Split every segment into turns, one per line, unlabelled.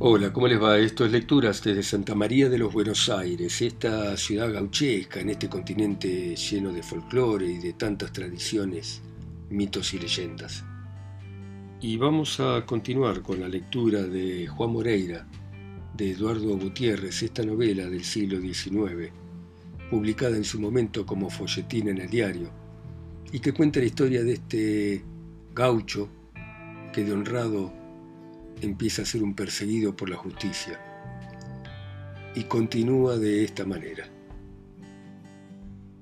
Hola, ¿cómo les va? Esto es Lecturas desde Santa María de los Buenos Aires, esta ciudad gauchesca en este continente lleno de folclore y de tantas tradiciones, mitos y leyendas. Y vamos a continuar con la lectura de Juan Moreira, de Eduardo Gutiérrez, esta novela del siglo XIX, publicada en su momento como folletín en el diario, y que cuenta la historia de este gaucho que de honrado empieza a ser un perseguido por la justicia. Y continúa de esta manera.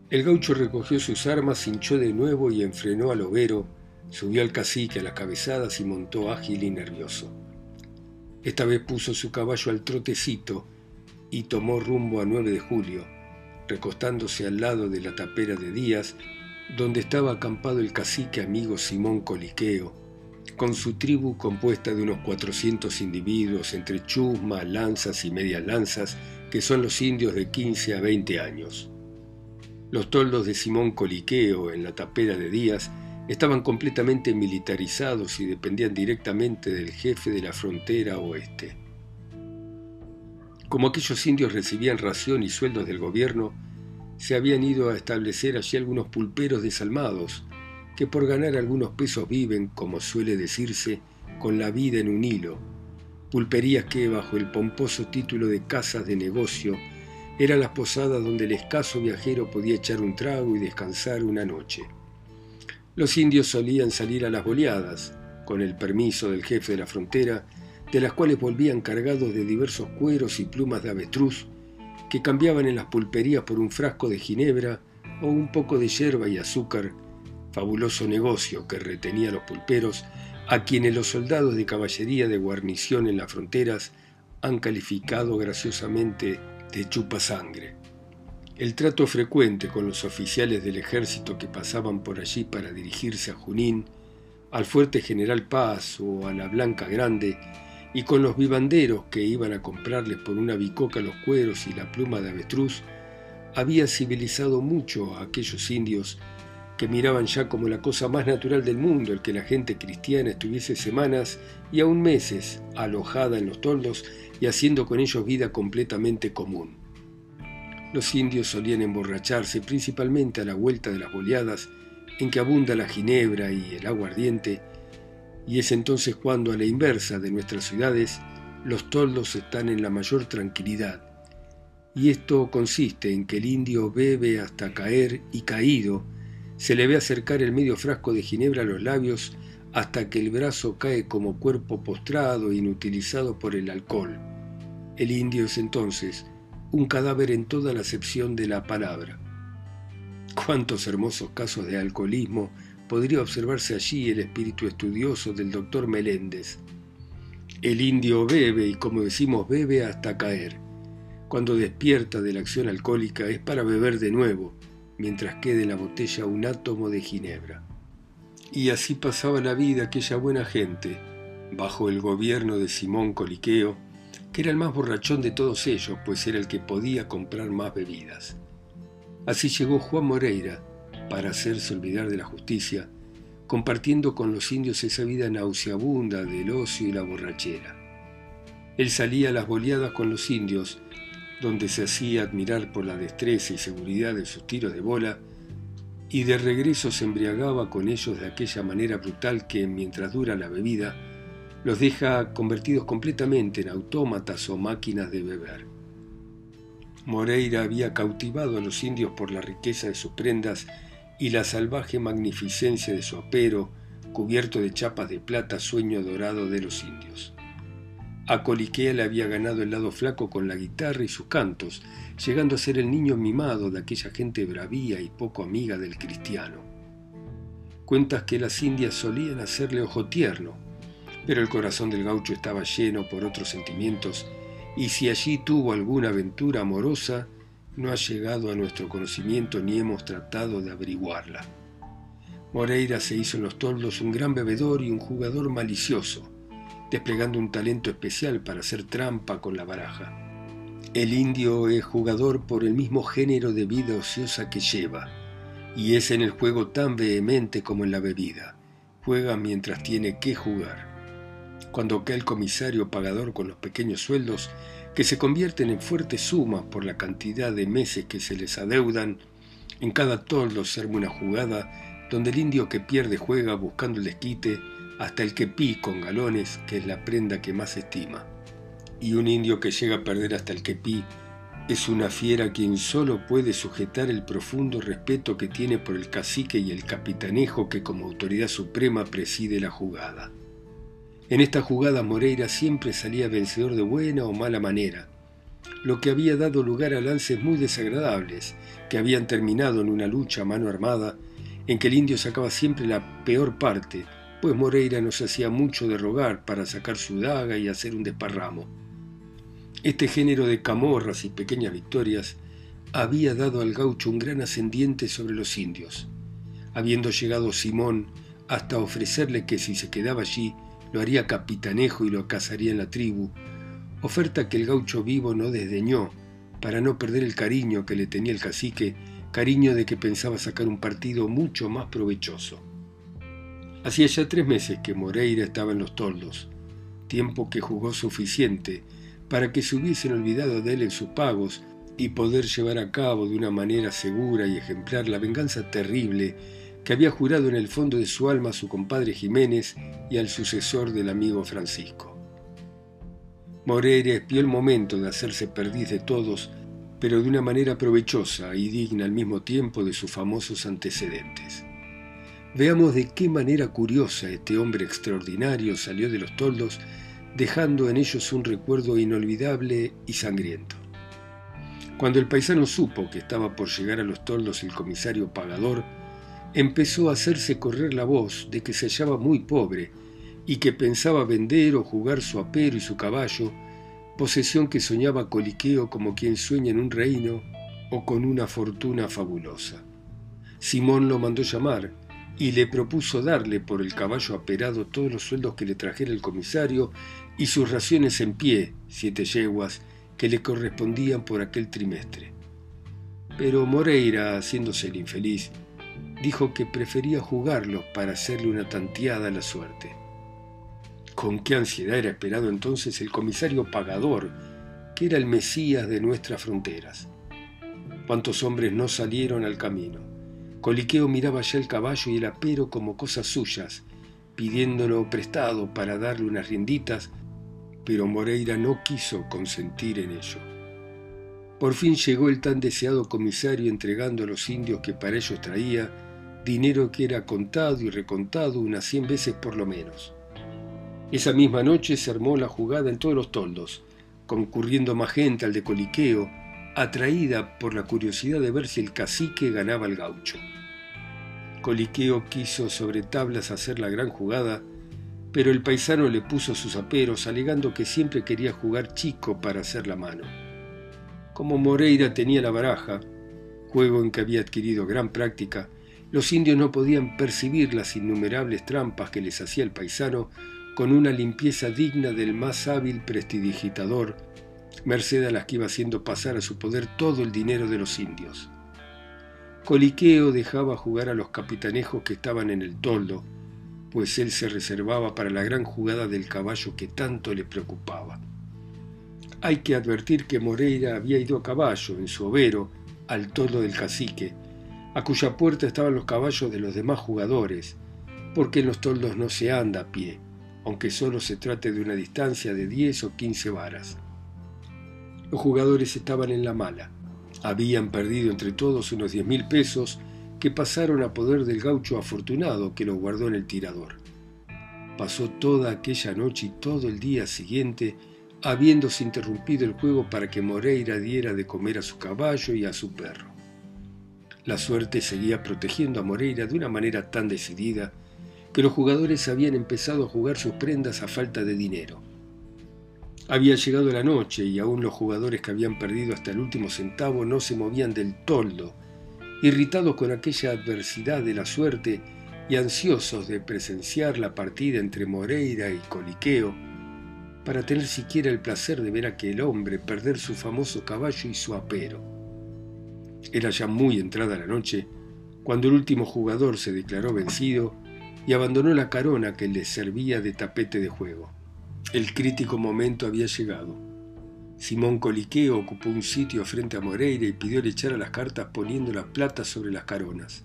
El gaucho recogió sus armas, hinchó de nuevo y enfrenó al overo, subió al cacique a las cabezadas y montó ágil y nervioso. Esta vez puso su caballo al trotecito y tomó rumbo a 9 de julio, recostándose al lado de la tapera de Díaz, donde estaba acampado el cacique amigo Simón Coliqueo, con su tribu compuesta de unos 400 individuos entre chusmas, lanzas y medias lanzas, que son los indios de 15 a 20 años. Los toldos de Simón Coliqueo en la tapera de Díaz estaban completamente militarizados y dependían directamente del jefe de la frontera oeste. Como aquellos indios recibían ración y sueldos del gobierno, se habían ido a establecer allí algunos pulperos desalmados, que por ganar algunos pesos viven, como suele decirse, con la vida en un hilo, pulperías que, bajo el pomposo título de casas de negocio, eran las posadas donde el escaso viajero podía echar un trago y descansar una noche. Los indios solían salir a las boleadas, con el permiso del jefe de la frontera, de las cuales volvían cargados de diversos cueros y plumas de avestruz, que cambiaban en las pulperías por un frasco de ginebra o un poco de hierba y azúcar fabuloso negocio que retenía a los pulperos, a quienes los soldados de caballería de guarnición en las fronteras han calificado graciosamente de chupasangre. El trato frecuente con los oficiales del ejército que pasaban por allí para dirigirse a Junín, al fuerte General Paz o a la Blanca Grande, y con los vivanderos que iban a comprarles por una bicoca los cueros y la pluma de avestruz, había civilizado mucho a aquellos indios que miraban ya como la cosa más natural del mundo el que la gente cristiana estuviese semanas y aún meses alojada en los toldos y haciendo con ellos vida completamente común. Los indios solían emborracharse principalmente a la vuelta de las boleadas en que abunda la ginebra y el aguardiente, y es entonces cuando a la inversa de nuestras ciudades los toldos están en la mayor tranquilidad, y esto consiste en que el indio bebe hasta caer y caído, se le ve acercar el medio frasco de ginebra a los labios hasta que el brazo cae como cuerpo postrado e inutilizado por el alcohol. El indio es entonces un cadáver en toda la acepción de la palabra. Cuántos hermosos casos de alcoholismo podría observarse allí el espíritu estudioso del doctor Meléndez. El indio bebe y como decimos bebe hasta caer. Cuando despierta de la acción alcohólica es para beber de nuevo, mientras quede en la botella un átomo de ginebra. Y así pasaba la vida aquella buena gente, bajo el gobierno de Simón Coliqueo, que era el más borrachón de todos ellos, pues era el que podía comprar más bebidas. Así llegó Juan Moreira para hacerse olvidar de la justicia, compartiendo con los indios esa vida nauseabunda del ocio y la borrachera. Él salía a las boleadas con los indios donde se hacía admirar por la destreza y seguridad de sus tiros de bola, y de regreso se embriagaba con ellos de aquella manera brutal que, mientras dura la bebida, los deja convertidos completamente en autómatas o máquinas de beber. Moreira había cautivado a los indios por la riqueza de sus prendas y la salvaje magnificencia de su apero, cubierto de chapas de plata, sueño dorado de los indios. A Coliquea le había ganado el lado flaco con la guitarra y sus cantos, llegando a ser el niño mimado de aquella gente bravía y poco amiga del cristiano. Cuentas que las indias solían hacerle ojo tierno, pero el corazón del gaucho estaba lleno por otros sentimientos, y si allí tuvo alguna aventura amorosa, no ha llegado a nuestro conocimiento ni hemos tratado de averiguarla. Moreira se hizo en los toldos un gran bebedor y un jugador malicioso desplegando un talento especial para hacer trampa con la baraja. El indio es jugador por el mismo género de vida ociosa que lleva, y es en el juego tan vehemente como en la bebida. Juega mientras tiene que jugar. cuando cae el comisario pagador con los pequeños sueldos, que se convierten en fuertes sumas por la cantidad de meses que se les adeudan, en cada toldo se arma una jugada donde el indio que pierde juega buscando el desquite hasta el que pi con galones, que es la prenda que más estima. Y un indio que llega a perder hasta el que pi es una fiera quien solo puede sujetar el profundo respeto que tiene por el cacique y el capitanejo que como autoridad suprema preside la jugada. En esta jugada Moreira siempre salía vencedor de buena o mala manera, lo que había dado lugar a lances muy desagradables, que habían terminado en una lucha a mano armada, en que el indio sacaba siempre la peor parte, pues Moreira no se hacía mucho de rogar para sacar su daga y hacer un desparramo. Este género de camorras y pequeñas victorias había dado al gaucho un gran ascendiente sobre los indios, habiendo llegado Simón hasta ofrecerle que si se quedaba allí lo haría capitanejo y lo cazaría en la tribu, oferta que el gaucho vivo no desdeñó, para no perder el cariño que le tenía el cacique, cariño de que pensaba sacar un partido mucho más provechoso. Hacía ya tres meses que Moreira estaba en los toldos, tiempo que jugó suficiente para que se hubiesen olvidado de él en sus pagos y poder llevar a cabo de una manera segura y ejemplar la venganza terrible que había jurado en el fondo de su alma a su compadre Jiménez y al sucesor del amigo Francisco. Moreira espió el momento de hacerse perdiz de todos, pero de una manera provechosa y digna al mismo tiempo de sus famosos antecedentes. Veamos de qué manera curiosa este hombre extraordinario salió de los toldos, dejando en ellos un recuerdo inolvidable y sangriento. Cuando el paisano supo que estaba por llegar a los toldos el comisario pagador, empezó a hacerse correr la voz de que se hallaba muy pobre y que pensaba vender o jugar su apero y su caballo, posesión que soñaba coliqueo como quien sueña en un reino o con una fortuna fabulosa. Simón lo mandó llamar y le propuso darle por el caballo aperado todos los sueldos que le trajera el comisario y sus raciones en pie, siete yeguas, que le correspondían por aquel trimestre. Pero Moreira, haciéndose el infeliz, dijo que prefería jugarlo para hacerle una tanteada a la suerte. Con qué ansiedad era esperado entonces el comisario pagador, que era el Mesías de nuestras fronteras. Cuántos hombres no salieron al camino. Coliqueo miraba ya el caballo y el apero como cosas suyas, pidiéndolo prestado para darle unas rienditas, pero Moreira no quiso consentir en ello. Por fin llegó el tan deseado comisario entregando a los indios que para ellos traía dinero que era contado y recontado unas cien veces por lo menos. Esa misma noche se armó la jugada en todos los toldos, concurriendo más gente al de Coliqueo, atraída por la curiosidad de ver si el cacique ganaba al gaucho. Coliqueo quiso sobre tablas hacer la gran jugada, pero el paisano le puso sus aperos, alegando que siempre quería jugar chico para hacer la mano. Como Moreira tenía la baraja, juego en que había adquirido gran práctica, los indios no podían percibir las innumerables trampas que les hacía el paisano con una limpieza digna del más hábil prestidigitador, merced a las que iba haciendo pasar a su poder todo el dinero de los indios. Coliqueo dejaba jugar a los capitanejos que estaban en el toldo, pues él se reservaba para la gran jugada del caballo que tanto le preocupaba. Hay que advertir que Moreira había ido a caballo en su overo al toldo del cacique, a cuya puerta estaban los caballos de los demás jugadores, porque en los toldos no se anda a pie, aunque solo se trate de una distancia de 10 o 15 varas. Los jugadores estaban en la mala. Habían perdido entre todos unos diez mil pesos que pasaron a poder del gaucho afortunado que los guardó en el tirador. Pasó toda aquella noche y todo el día siguiente habiéndose interrumpido el juego para que Moreira diera de comer a su caballo y a su perro. La suerte seguía protegiendo a Moreira de una manera tan decidida que los jugadores habían empezado a jugar sus prendas a falta de dinero. Había llegado la noche y aún los jugadores que habían perdido hasta el último centavo no se movían del toldo, irritados con aquella adversidad de la suerte y ansiosos de presenciar la partida entre Moreira y Coliqueo, para tener siquiera el placer de ver a aquel hombre perder su famoso caballo y su apero. Era ya muy entrada la noche cuando el último jugador se declaró vencido y abandonó la carona que le servía de tapete de juego. El crítico momento había llegado. Simón Coliqueo ocupó un sitio frente a Moreira y pidió le echar a las cartas poniendo la plata sobre las caronas.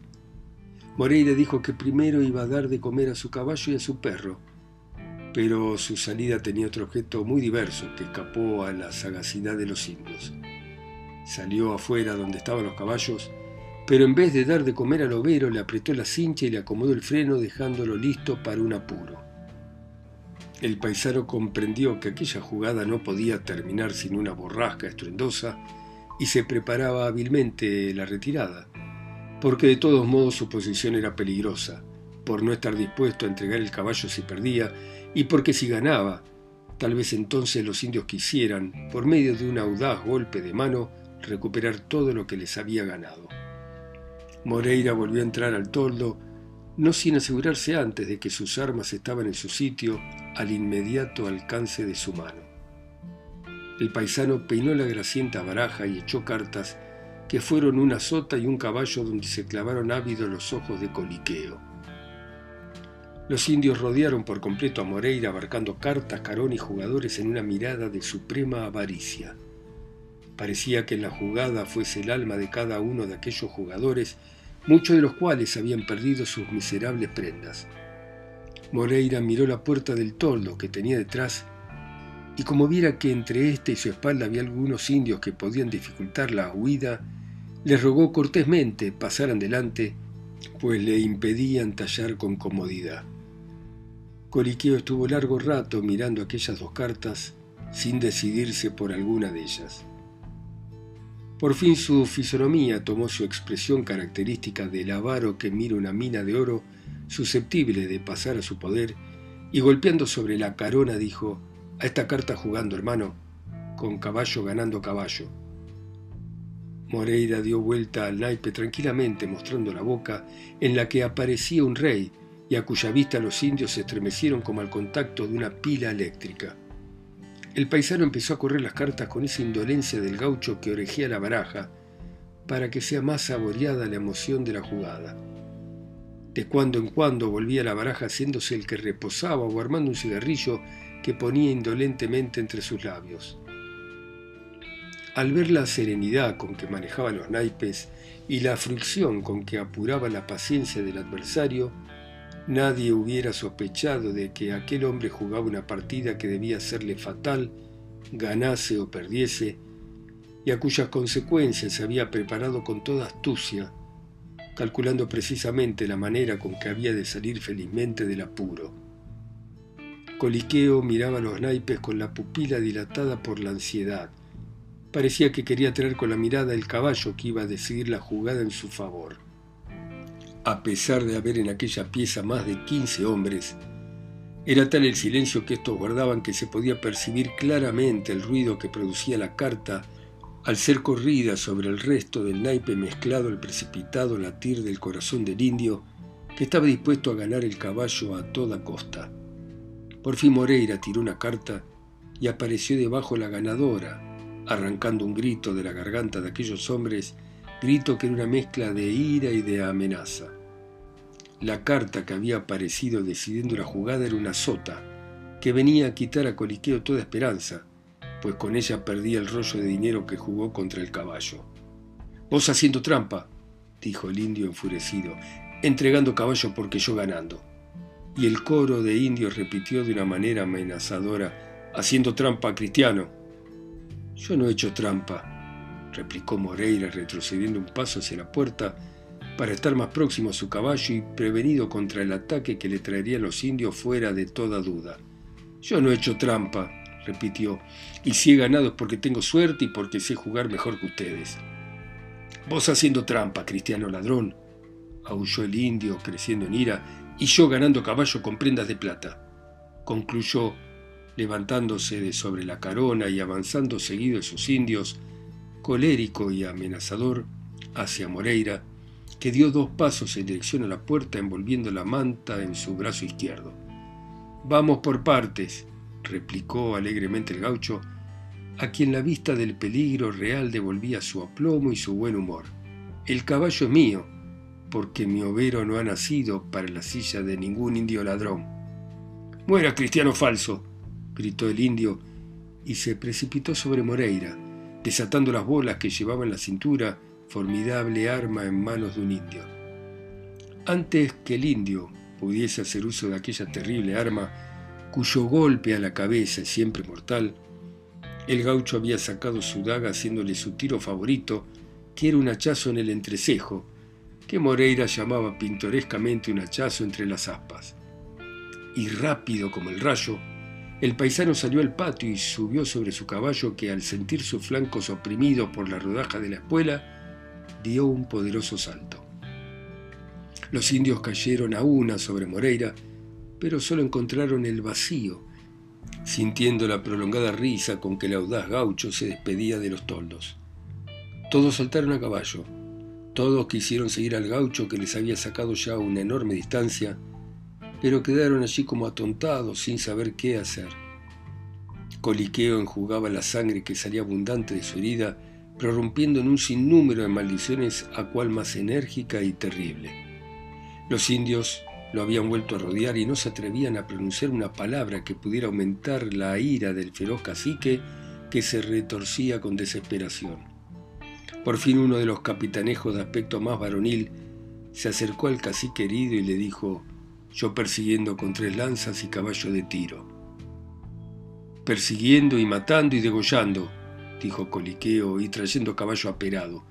Moreira dijo que primero iba a dar de comer a su caballo y a su perro, pero su salida tenía otro objeto muy diverso que escapó a la sagacidad de los indios. Salió afuera donde estaban los caballos, pero en vez de dar de comer al overo le apretó la cincha y le acomodó el freno dejándolo listo para un apuro. El paisano comprendió que aquella jugada no podía terminar sin una borrasca estruendosa y se preparaba hábilmente la retirada, porque de todos modos su posición era peligrosa, por no estar dispuesto a entregar el caballo si perdía y porque si ganaba, tal vez entonces los indios quisieran, por medio de un audaz golpe de mano, recuperar todo lo que les había ganado. Moreira volvió a entrar al toldo, no sin asegurarse antes de que sus armas estaban en su sitio al inmediato alcance de su mano. El paisano peinó la gracienta baraja y echó cartas que fueron una sota y un caballo donde se clavaron ávidos los ojos de coliqueo. Los indios rodearon por completo a Moreira abarcando cartas, carón y jugadores en una mirada de suprema avaricia. Parecía que en la jugada fuese el alma de cada uno de aquellos jugadores, muchos de los cuales habían perdido sus miserables prendas. Moreira miró la puerta del toldo que tenía detrás y como viera que entre éste y su espalda había algunos indios que podían dificultar la huida, les rogó cortésmente pasaran delante, pues le impedían tallar con comodidad. Coliqueo estuvo largo rato mirando aquellas dos cartas sin decidirse por alguna de ellas. Por fin su fisonomía tomó su expresión característica del avaro que mira una mina de oro susceptible de pasar a su poder y golpeando sobre la carona dijo, a esta carta jugando hermano, con caballo ganando caballo. Moreira dio vuelta al naipe tranquilamente mostrando la boca en la que aparecía un rey y a cuya vista los indios se estremecieron como al contacto de una pila eléctrica. El paisano empezó a correr las cartas con esa indolencia del gaucho que orejea la baraja para que sea más saboreada la emoción de la jugada. De cuando en cuando volvía la baraja haciéndose el que reposaba o armando un cigarrillo que ponía indolentemente entre sus labios. Al ver la serenidad con que manejaba los naipes y la fricción con que apuraba la paciencia del adversario, Nadie hubiera sospechado de que aquel hombre jugaba una partida que debía serle fatal, ganase o perdiese, y a cuyas consecuencias se había preparado con toda astucia, calculando precisamente la manera con que había de salir felizmente del apuro. Coliqueo miraba los naipes con la pupila dilatada por la ansiedad. Parecía que quería traer con la mirada el caballo que iba a decidir la jugada en su favor a pesar de haber en aquella pieza más de quince hombres, era tal el silencio que estos guardaban que se podía percibir claramente el ruido que producía la carta al ser corrida sobre el resto del naipe mezclado el precipitado latir del corazón del indio que estaba dispuesto a ganar el caballo a toda costa. Por fin Moreira tiró una carta y apareció debajo la ganadora, arrancando un grito de la garganta de aquellos hombres grito que era una mezcla de ira y de amenaza. La carta que había aparecido decidiendo la jugada era una sota, que venía a quitar a Coliqueo toda esperanza, pues con ella perdía el rollo de dinero que jugó contra el caballo. Vos haciendo trampa, dijo el indio enfurecido, entregando caballo porque yo ganando. Y el coro de indios repitió de una manera amenazadora, haciendo trampa cristiano. Yo no he hecho trampa, replicó Moreira retrocediendo un paso hacia la puerta para estar más próximo a su caballo y prevenido contra el ataque que le traerían los indios fuera de toda duda. Yo no he hecho trampa, repitió, y si he ganado es porque tengo suerte y porque sé jugar mejor que ustedes. Vos haciendo trampa, cristiano ladrón, aulló el indio creciendo en ira, y yo ganando caballo con prendas de plata. Concluyó, levantándose de sobre la carona y avanzando seguido de sus indios, colérico y amenazador, hacia Moreira, que dio dos pasos en dirección a la puerta envolviendo la manta en su brazo izquierdo. Vamos por partes, replicó alegremente el gaucho, a quien la vista del peligro real devolvía su aplomo y su buen humor. El caballo es mío, porque mi overo no ha nacido para la silla de ningún indio ladrón. Muera, cristiano falso, gritó el indio y se precipitó sobre Moreira, desatando las bolas que llevaba en la cintura, formidable arma en manos de un indio. Antes que el indio pudiese hacer uso de aquella terrible arma, cuyo golpe a la cabeza es siempre mortal, el gaucho había sacado su daga haciéndole su tiro favorito, que era un hachazo en el entrecejo, que Moreira llamaba pintorescamente un hachazo entre las aspas. Y rápido como el rayo, el paisano salió al patio y subió sobre su caballo que al sentir sus flancos oprimidos por la rodaja de la espuela, dio un poderoso salto. Los indios cayeron a una sobre Moreira, pero solo encontraron el vacío, sintiendo la prolongada risa con que el audaz gaucho se despedía de los toldos. Todos saltaron a caballo, todos quisieron seguir al gaucho que les había sacado ya una enorme distancia, pero quedaron allí como atontados sin saber qué hacer. Coliqueo enjugaba la sangre que salía abundante de su herida, prorrumpiendo en un sinnúmero de maldiciones a cual más enérgica y terrible. Los indios lo habían vuelto a rodear y no se atrevían a pronunciar una palabra que pudiera aumentar la ira del feroz cacique que se retorcía con desesperación. Por fin uno de los capitanejos de aspecto más varonil se acercó al cacique herido y le dijo, yo persiguiendo con tres lanzas y caballo de tiro. Persiguiendo y matando y degollando, dijo Coliqueo, y trayendo caballo aperado.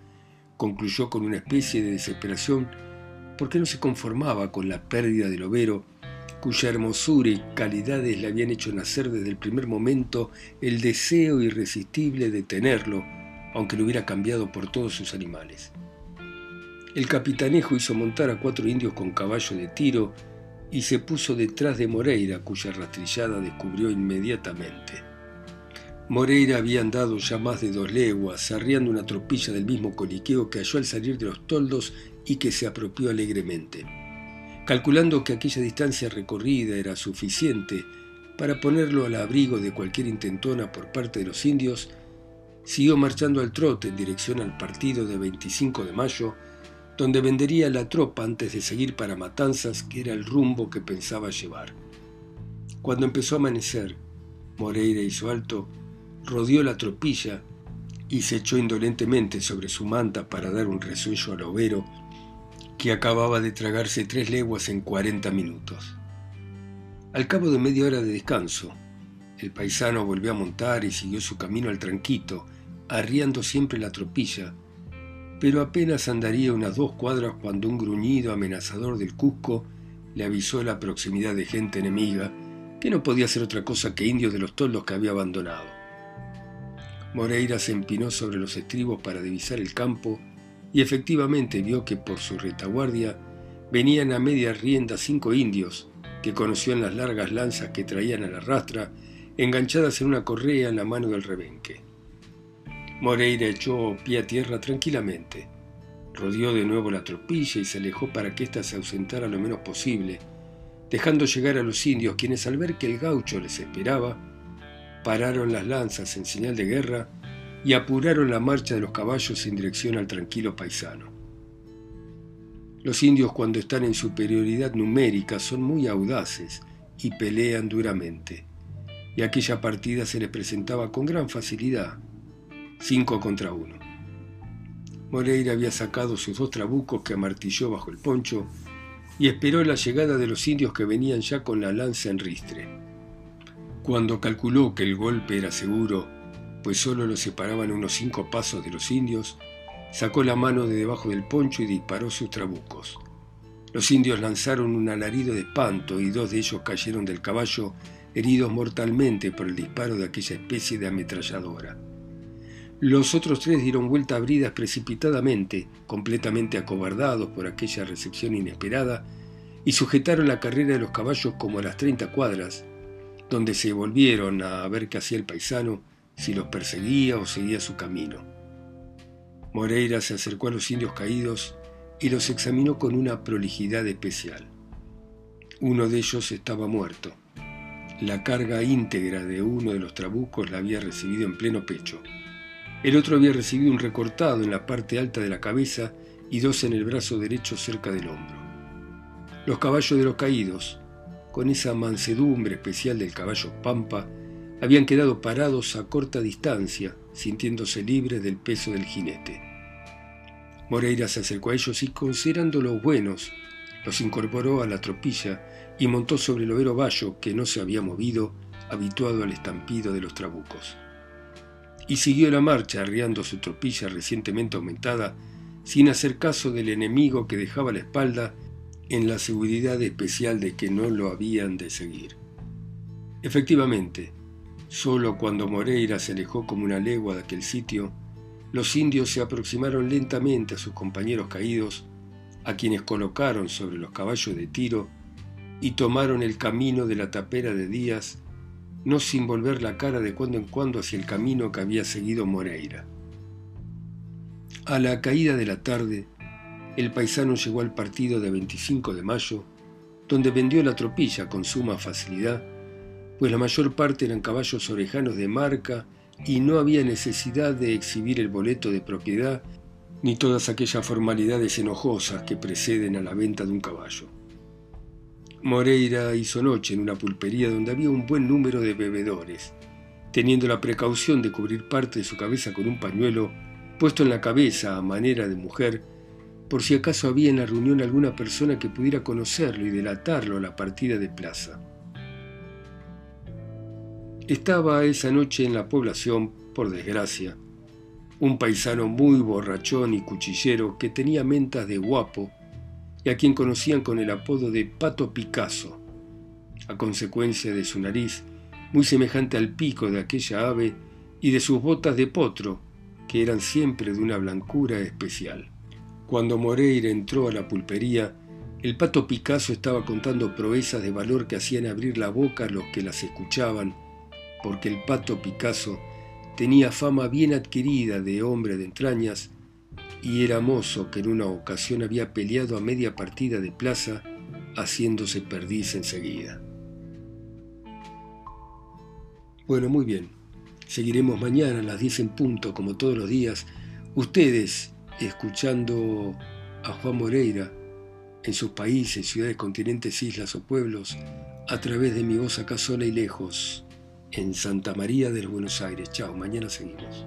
Concluyó con una especie de desesperación porque no se conformaba con la pérdida del overo, cuya hermosura y calidades le habían hecho nacer desde el primer momento el deseo irresistible de tenerlo, aunque lo hubiera cambiado por todos sus animales. El capitanejo hizo montar a cuatro indios con caballo de tiro y se puso detrás de Moreira, cuya rastrillada descubrió inmediatamente. Moreira había andado ya más de dos leguas, arriando una tropilla del mismo coliqueo que halló al salir de los toldos y que se apropió alegremente. Calculando que aquella distancia recorrida era suficiente para ponerlo al abrigo de cualquier intentona por parte de los indios, siguió marchando al trote en dirección al partido de 25 de mayo, donde vendería la tropa antes de seguir para Matanzas, que era el rumbo que pensaba llevar. Cuando empezó a amanecer, Moreira hizo alto, rodeó la tropilla y se echó indolentemente sobre su manta para dar un resuello al overo, que acababa de tragarse tres leguas en cuarenta minutos. Al cabo de media hora de descanso, el paisano volvió a montar y siguió su camino al tranquito, arriando siempre la tropilla, pero apenas andaría unas dos cuadras cuando un gruñido amenazador del Cusco le avisó la proximidad de gente enemiga, que no podía ser otra cosa que indios de los toldos que había abandonado. Moreira se empinó sobre los estribos para divisar el campo y efectivamente vio que por su retaguardia venían a media rienda cinco indios que conoció en las largas lanzas que traían a la rastra enganchadas en una correa en la mano del rebenque. Moreira echó pie a tierra tranquilamente. Rodeó de nuevo la tropilla y se alejó para que ésta se ausentara lo menos posible, dejando llegar a los indios, quienes al ver que el gaucho les esperaba, pararon las lanzas en señal de guerra y apuraron la marcha de los caballos en dirección al tranquilo paisano. Los indios cuando están en superioridad numérica son muy audaces y pelean duramente, y aquella partida se les presentaba con gran facilidad, cinco contra uno. Moreira había sacado sus dos trabucos que amartilló bajo el poncho y esperó la llegada de los indios que venían ya con la lanza en ristre. Cuando calculó que el golpe era seguro, pues solo lo separaban unos cinco pasos de los indios, sacó la mano de debajo del poncho y disparó sus trabucos. Los indios lanzaron un alarido de espanto y dos de ellos cayeron del caballo heridos mortalmente por el disparo de aquella especie de ametralladora. Los otros tres dieron vuelta a bridas precipitadamente, completamente acobardados por aquella recepción inesperada, y sujetaron la carrera de los caballos como a las treinta cuadras, donde se volvieron a ver qué hacía el paisano, si los perseguía o seguía su camino. Moreira se acercó a los indios caídos y los examinó con una prolijidad especial. Uno de ellos estaba muerto. La carga íntegra de uno de los trabucos la había recibido en pleno pecho. El otro había recibido un recortado en la parte alta de la cabeza y dos en el brazo derecho cerca del hombro. Los caballos de los caídos, con esa mansedumbre especial del caballo pampa, habían quedado parados a corta distancia, sintiéndose libres del peso del jinete. Moreira se acercó a ellos y, considerándolos buenos, los incorporó a la tropilla y montó sobre el overo vallo que no se había movido, habituado al estampido de los trabucos. Y siguió la marcha arriando su tropilla recientemente aumentada, sin hacer caso del enemigo que dejaba la espalda en la seguridad especial de que no lo habían de seguir. Efectivamente, solo cuando Moreira se alejó como una legua de aquel sitio, los indios se aproximaron lentamente a sus compañeros caídos, a quienes colocaron sobre los caballos de tiro y tomaron el camino de la tapera de Díaz, no sin volver la cara de cuando en cuando hacia el camino que había seguido Moreira. A la caída de la tarde, el paisano llegó al partido de 25 de mayo, donde vendió la tropilla con suma facilidad, pues la mayor parte eran caballos orejanos de marca y no había necesidad de exhibir el boleto de propiedad ni todas aquellas formalidades enojosas que preceden a la venta de un caballo. Moreira hizo noche en una pulpería donde había un buen número de bebedores, teniendo la precaución de cubrir parte de su cabeza con un pañuelo puesto en la cabeza a manera de mujer, por si acaso había en la reunión alguna persona que pudiera conocerlo y delatarlo a la partida de plaza. Estaba esa noche en la población, por desgracia, un paisano muy borrachón y cuchillero que tenía mentas de guapo y a quien conocían con el apodo de Pato Picasso, a consecuencia de su nariz, muy semejante al pico de aquella ave, y de sus botas de potro, que eran siempre de una blancura especial. Cuando Moreira entró a la pulpería, el pato Picasso estaba contando proezas de valor que hacían abrir la boca a los que las escuchaban porque el pato Picasso tenía fama bien adquirida de hombre de entrañas y era mozo que en una ocasión había peleado a media partida de plaza haciéndose perdiz enseguida. Bueno, muy bien. Seguiremos mañana a las 10 en punto, como todos los días. Ustedes escuchando a Juan Moreira en sus países, ciudades, continentes, islas o pueblos, a través de mi voz acá sola y lejos en Santa María de los Buenos Aires. Chao, mañana seguimos.